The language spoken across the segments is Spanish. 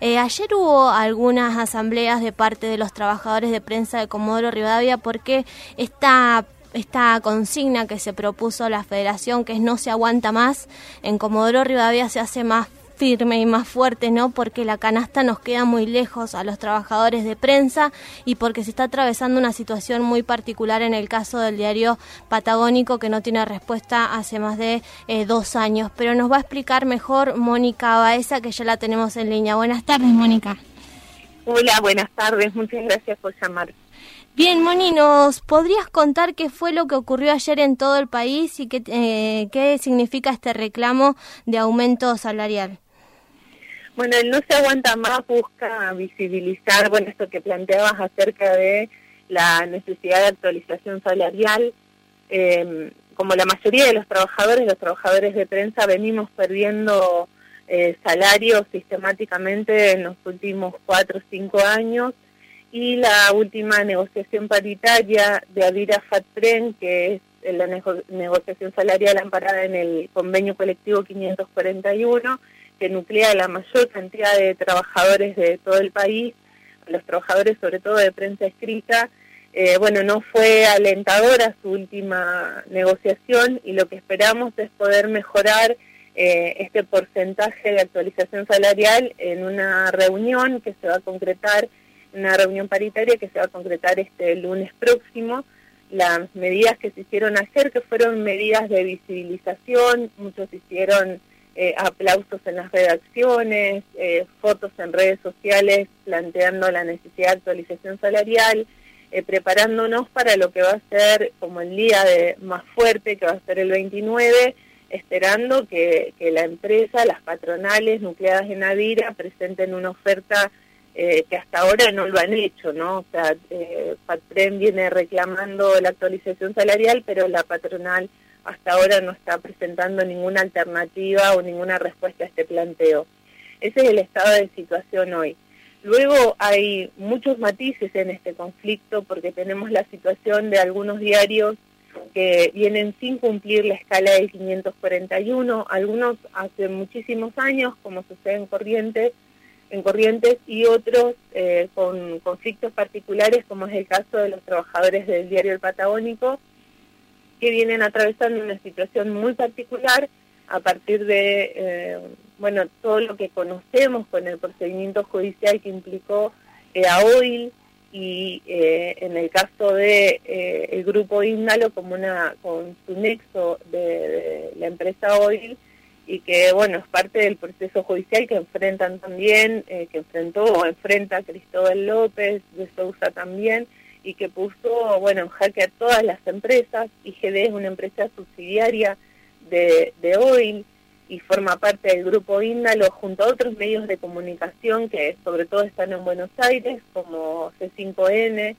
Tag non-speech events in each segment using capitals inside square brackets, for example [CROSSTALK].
Eh, ayer hubo algunas asambleas de parte de los trabajadores de prensa de Comodoro Rivadavia porque esta esta consigna que se propuso la federación, que es no se aguanta más, en Comodoro Rivadavia se hace más firme y más fuerte, ¿no? Porque la canasta nos queda muy lejos a los trabajadores de prensa y porque se está atravesando una situación muy particular en el caso del diario Patagónico que no tiene respuesta hace más de eh, dos años. Pero nos va a explicar mejor Mónica Baeza, que ya la tenemos en línea. Buenas tardes, Mónica. Hola, buenas tardes. Muchas gracias por llamar. Bien, Moni, ¿nos podrías contar qué fue lo que ocurrió ayer en todo el país y qué, eh, qué significa este reclamo de aumento salarial? Bueno, el No se aguanta más busca visibilizar, bueno, esto que planteabas acerca de la necesidad de actualización salarial. Em, como la mayoría de los trabajadores, los trabajadores de prensa, venimos perdiendo eh, salarios sistemáticamente en los últimos cuatro o cinco años y la última negociación paritaria de Adira Fatren, que es la negociación salarial amparada en el convenio colectivo 541, que nuclea la mayor cantidad de trabajadores de todo el país, los trabajadores sobre todo de prensa escrita, eh, bueno, no fue alentadora su última negociación y lo que esperamos es poder mejorar eh, este porcentaje de actualización salarial en una reunión que se va a concretar, una reunión paritaria que se va a concretar este lunes próximo. Las medidas que se hicieron ayer, que fueron medidas de visibilización, muchos hicieron eh, aplausos en las redacciones, eh, fotos en redes sociales planteando la necesidad de actualización salarial, eh, preparándonos para lo que va a ser como el día de más fuerte, que va a ser el 29, esperando que, la empresa, las patronales nucleadas en Adira presenten una oferta que hasta ahora no lo han hecho, ¿no? O sea, Patren viene reclamando la actualización salarial, pero la patronal hasta ahora no está presentando ninguna alternativa o ninguna respuesta a este planteo. Ese es el estado de situación hoy. Luego hay muchos matices en este conflicto porque tenemos la situación de algunos diarios que vienen sin cumplir la escala del 541, algunos hace muchísimos años, como sucede en Corrientes, en Corrientes y otros eh, con conflictos particulares, como es el caso de los trabajadores del diario El Patagónico, que vienen atravesando una situación muy particular a partir de, eh, bueno, todo lo que conocemos con el procedimiento judicial que implicó eh, a OIL y eh, en el caso de el grupo Índalo como una con su nexo de, la empresa OIL y que bueno es parte del proceso judicial que enfrentan también que enfrentó o enfrenta Cristóbal López de Sousa también y que puso, bueno, en jaque a todas las empresas. IGD es una empresa subsidiaria de, de OIL y forma parte del grupo Índalo junto a otros medios de comunicación que sobre todo están en Buenos Aires, como C5N,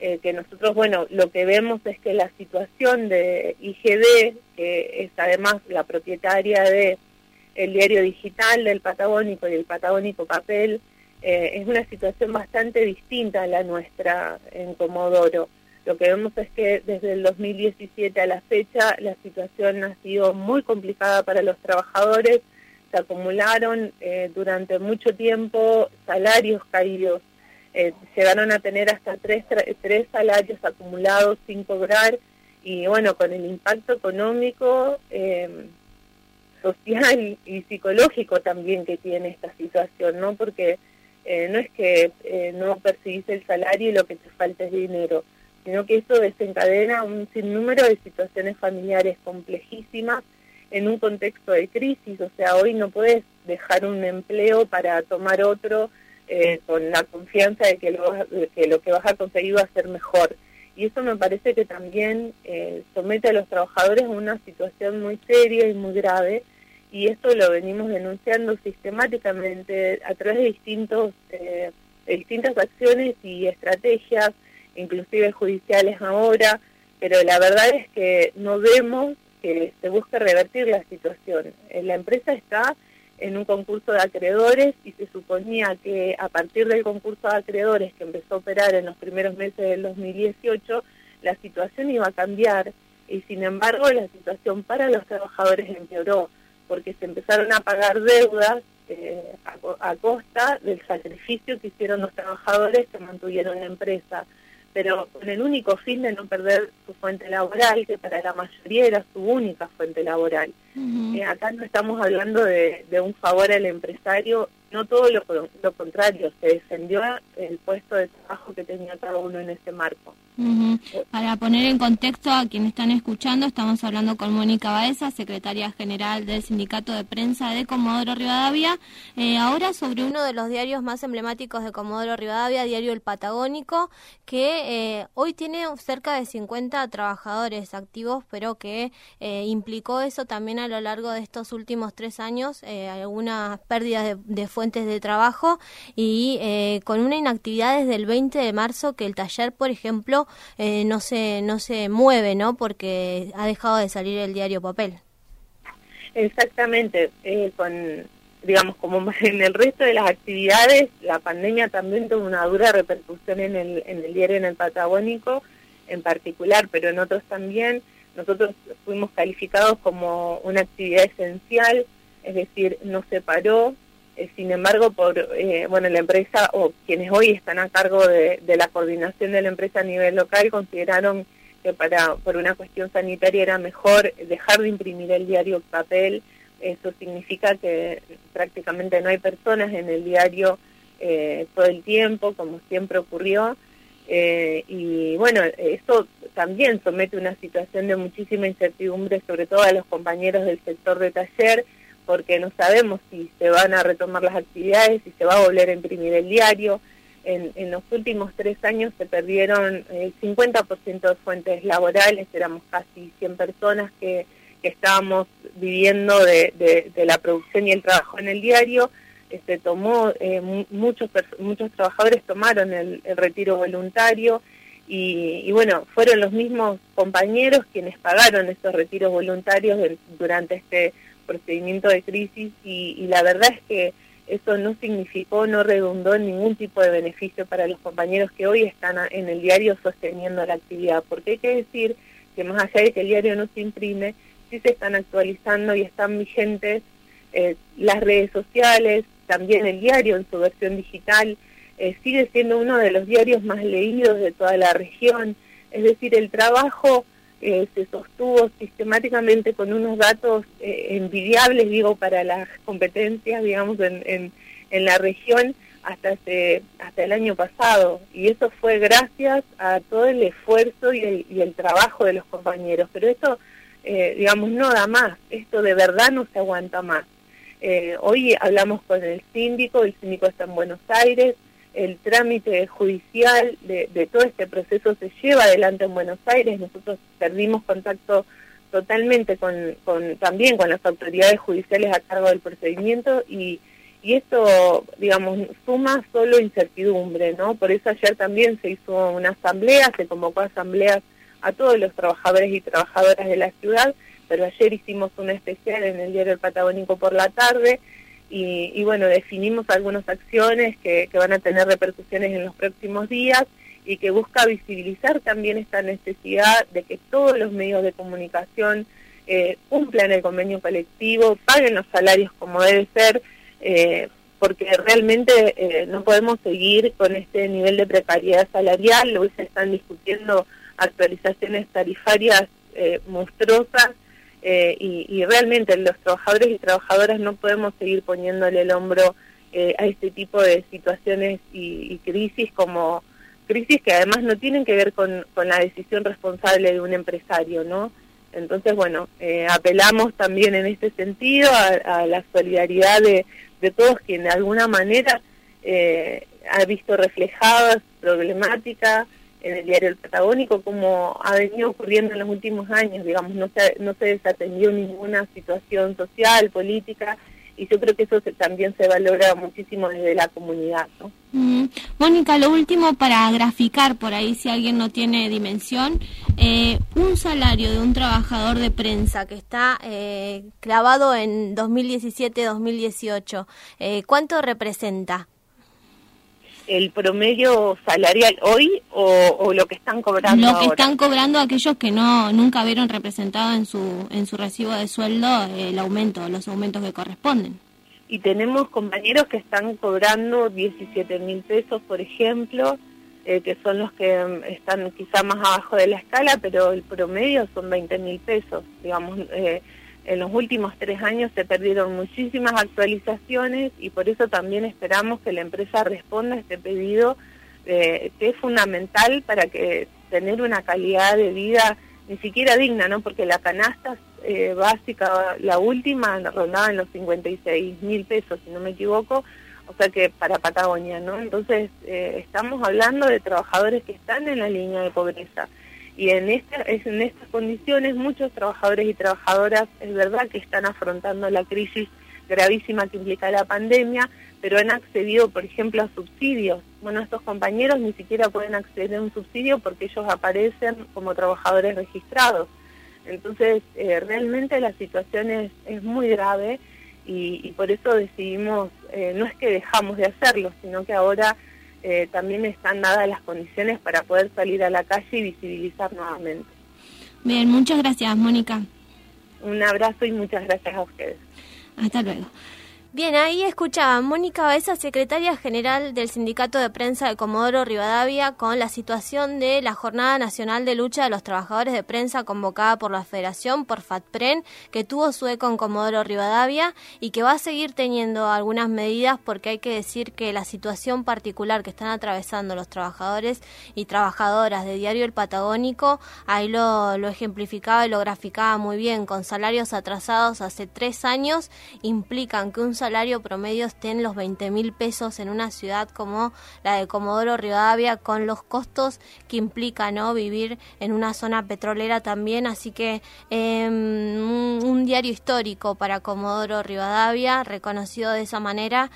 eh, que nosotros, bueno, lo que vemos es que la situación de IGD, que es además la propietaria de el diario digital del Patagónico y el Patagónico Papel, eh, es una situación bastante distinta a la nuestra en Comodoro. Lo que vemos es que desde el 2017 a la fecha la situación ha sido muy complicada para los trabajadores, se acumularon eh, durante mucho tiempo salarios caídos, eh, llegaron a tener hasta tres, tres salarios acumulados sin cobrar y bueno, con el impacto económico, social y psicológico también que tiene esta situación, ¿no? Porque eh, no es que eh, no percibís el salario y lo que te falta es dinero, sino que eso desencadena un sinnúmero de situaciones familiares complejísimas en un contexto de crisis, o sea, hoy no puedes dejar un empleo para tomar otro eh, con la confianza de que, lo, que lo que vas a conseguir va a ser mejor. Y eso me parece que también somete a los trabajadores a una situación muy seria y muy grave, y esto lo venimos denunciando sistemáticamente a través de distintos eh, distintas acciones y estrategias, inclusive judiciales ahora, pero la verdad es que no vemos que se busque revertir la situación. Eh, la empresa está en un concurso de acreedores y se suponía que a partir del concurso de acreedores que empezó a operar en los primeros meses del 2018, la situación iba a cambiar y sin embargo la situación para los trabajadores empeoró porque se empezaron a pagar deudas eh, a, costa del sacrificio que hicieron los trabajadores que mantuvieron la empresa, pero con el único fin de no perder su fuente laboral, que para la mayoría era su única fuente laboral. Eh, acá no estamos hablando de, de, un favor al empresario, no todo lo, contrario, se defendió el puesto de trabajo que tenía cada uno en ese marco. Para poner en contexto a quienes están escuchando, estamos hablando con Mónica Baeza, secretaria general del Sindicato de Prensa de Comodoro Rivadavia, eh, ahora sobre uno de los diarios más emblemáticos de Comodoro Rivadavia, Diario El Patagónico, que eh, hoy tiene cerca de 50 trabajadores activos, pero que eh, implicó eso también a lo largo de estos últimos tres años, algunas pérdidas de, de, fuentes de trabajo y con una inactividad desde el 20 de marzo que el taller, por ejemplo, eh, no se no se mueve, ¿no? Porque ha dejado de salir el diario papel. Exactamente, eh, con digamos como [LAUGHS] en el resto de las actividades, la pandemia también tuvo una dura repercusión en el en el diario en el Patagónico en particular, pero en otros también. Nosotros fuimos calificados como una actividad esencial, es decir, no se paró, eh, sin embargo, por eh, bueno la empresa o quienes hoy están a cargo de, la coordinación de la empresa a nivel local consideraron que para por una cuestión sanitaria era mejor dejar de imprimir el diario papel. Eso significa que prácticamente no hay personas en el diario eh, todo el tiempo, como siempre ocurrió. y bueno, eso también somete una situación de muchísima incertidumbre, sobre todo a los compañeros del sector de taller, porque no sabemos si se van a retomar las actividades, si se va a volver a imprimir el diario. En, en los últimos tres años se perdieron el 50% de fuentes laborales, éramos casi 100 personas que, que estábamos viviendo de, de, la producción y el trabajo en el diario. Se tomó, eh, muchos, muchos trabajadores tomaron el, retiro voluntario y, y, bueno, fueron los mismos compañeros quienes pagaron esos retiros voluntarios durante este procedimiento de crisis y, la verdad es que eso no significó, no redundó en ningún tipo de beneficio para los compañeros que hoy están en el diario sosteniendo la actividad, porque hay que decir que más allá de que el diario no se imprime, sí se están actualizando y están vigentes eh, las redes sociales, también el diario en su versión digital, eh, sigue siendo uno de los diarios más leídos de toda la región, es decir, el trabajo eh, se sostuvo sistemáticamente con unos datos eh, envidiables, digo, para las competencias, digamos, en, en, en la región hasta, hace, hasta el año pasado. Y eso fue gracias a todo el esfuerzo y el, y el trabajo de los compañeros. Pero esto, eh, digamos, no da más. Esto de verdad no se aguanta más. hoy hablamos con el síndico, el síndico está en Buenos Aires, el trámite judicial de, todo este proceso se lleva adelante en Buenos Aires. Nosotros perdimos contacto totalmente con, también con las autoridades judiciales a cargo del procedimiento y, y esto, digamos, suma solo incertidumbre, ¿no? Por eso ayer también se hizo una asamblea, se convocó asambleas a todos los trabajadores y trabajadoras de la ciudad, pero ayer hicimos una especial en el diario El Patagónico por la tarde, y, bueno, definimos algunas acciones que, van a tener repercusiones en los próximos días y que busca visibilizar también esta necesidad de que todos los medios de comunicación eh, cumplan el convenio colectivo, paguen los salarios como debe ser, eh, porque realmente eh, no podemos seguir con este nivel de precariedad salarial, hoy se están discutiendo actualizaciones tarifarias monstruosas eh, y, realmente los trabajadores y trabajadoras no podemos seguir poniéndole el hombro eh, a este tipo de situaciones y, crisis como crisis que además no tienen que ver con, la decisión responsable de un empresario, ¿no? Entonces, bueno, eh, apelamos también en este sentido a, la solidaridad de, de, todos quienes de alguna manera ha visto reflejadas problemáticas en el diario El Patagónico, como ha venido ocurriendo en los últimos años, digamos, no se, no se desatendió ninguna situación social, política, y yo creo que eso también se valora muchísimo desde la comunidad. ¿no? Mm. Mónica, lo último para graficar por ahí, si alguien no tiene dimensión, eh, un salario de un trabajador de prensa que está eh, clavado en 2017-2018, eh, ¿cuánto representa? El promedio salarial hoy o, lo que están cobrando lo que están cobrando aquellos que no nunca vieron representado en su en su recibo de sueldo el aumento los aumentos que corresponden y tenemos compañeros que están cobrando 17 mil pesos, por ejemplo, eh, que son los que mm, están quizá más abajo de la escala, pero el promedio son 20 mil pesos. Digamos, eh, en los últimos tres años se perdieron muchísimas actualizaciones y por eso también esperamos que la empresa responda a este pedido eh, que es fundamental para que tener una calidad de vida ni siquiera digna, ¿no? Porque la canasta eh, básica, la última, rondaba en los 56 mil pesos, si no me equivoco, o sea que para Patagonia, ¿no? Entonces, eh, estamos hablando de trabajadores que están en la línea de pobreza. Y en, esta, en estas condiciones muchos trabajadores y trabajadoras es verdad que están afrontando la crisis gravísima que implica la pandemia, pero han accedido, por ejemplo, a subsidios. Bueno, estos compañeros ni siquiera pueden acceder a un subsidio porque ellos aparecen como trabajadores registrados. Entonces, eh, realmente la situación es, es muy grave y, por eso decidimos, eh, no es que dejamos de hacerlo, sino que ahora eh, también están dadas las condiciones para poder salir a la calle y visibilizar nuevamente. Bien, muchas gracias, Mónica. Un abrazo y muchas gracias a ustedes. Hasta luego. Bien, ahí escuchaba Mónica Baeza, secretaria general del Sindicato de Prensa de Comodoro Rivadavia, con la situación de la Jornada Nacional de Lucha de los Trabajadores de Prensa convocada por la Federación, por FATPREN, que tuvo su eco en Comodoro Rivadavia y que va a seguir teniendo algunas medidas porque hay que decir que la situación particular que están atravesando los trabajadores y trabajadoras de Diario El Patagónico, ahí lo, lo ejemplificaba y lo graficaba muy bien, con salarios atrasados hace tres años, implican que un salario promedio esté los 20 mil pesos en una ciudad como la de Comodoro Rivadavia, con los costos que implica no vivir en una zona petrolera también. Así que em, un diario histórico para Comodoro Rivadavia, reconocido de esa manera.